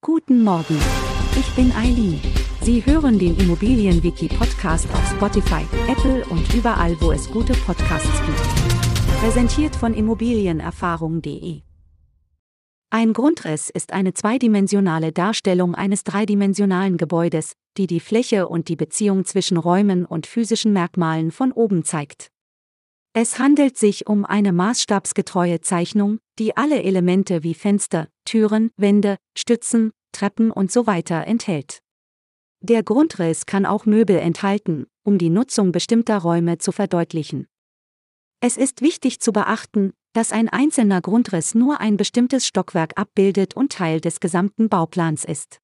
Guten Morgen. Ich bin Eileen. Sie hören den Immobilienwiki-Podcast auf Spotify, Apple und überall, wo es gute Podcasts gibt. Präsentiert von Immobilienerfahrung.de. Ein Grundriss ist eine zweidimensionale Darstellung eines dreidimensionalen Gebäudes, die die Fläche und die Beziehung zwischen Räumen und physischen Merkmalen von oben zeigt. Es handelt sich um eine maßstabsgetreue Zeichnung, die alle Elemente wie Fenster, Türen, Wände, Stützen, Treppen und so enthält. Der Grundriss kann auch Möbel enthalten, um die Nutzung bestimmter Räume zu verdeutlichen. Es ist wichtig zu beachten, dass ein einzelner Grundriss nur ein bestimmtes Stockwerk abbildet und Teil des gesamten Bauplans ist.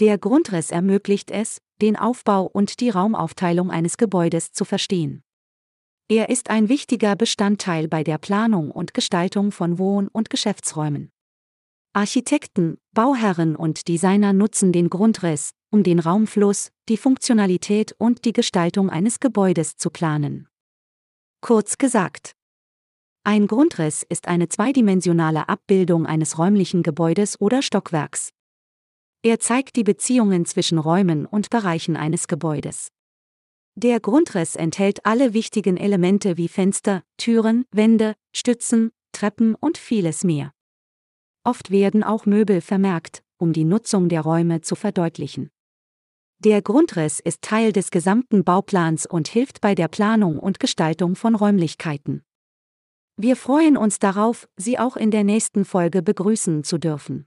Der Grundriss ermöglicht es, den Aufbau und die Raumaufteilung eines Gebäudes zu verstehen. Er ist ein wichtiger Bestandteil bei der Planung und Gestaltung von Wohn- und Geschäftsräumen. Architekten, Bauherren und Designer nutzen den Grundriss, um den Raumfluss, die Funktionalität und die Gestaltung eines Gebäudes zu planen. Kurz gesagt. Ein Grundriss ist eine zweidimensionale Abbildung eines räumlichen Gebäudes oder Stockwerks. Er zeigt die Beziehungen zwischen Räumen und Bereichen eines Gebäudes. Der Grundriss enthält alle wichtigen Elemente wie Fenster, Türen, Wände, Stützen, Treppen und vieles mehr. Oft werden auch Möbel vermerkt, um die Nutzung der Räume zu verdeutlichen. Der Grundriss ist Teil des gesamten Bauplans und hilft bei der Planung und Gestaltung von Räumlichkeiten. Wir freuen uns darauf, Sie auch in der nächsten Folge begrüßen zu dürfen.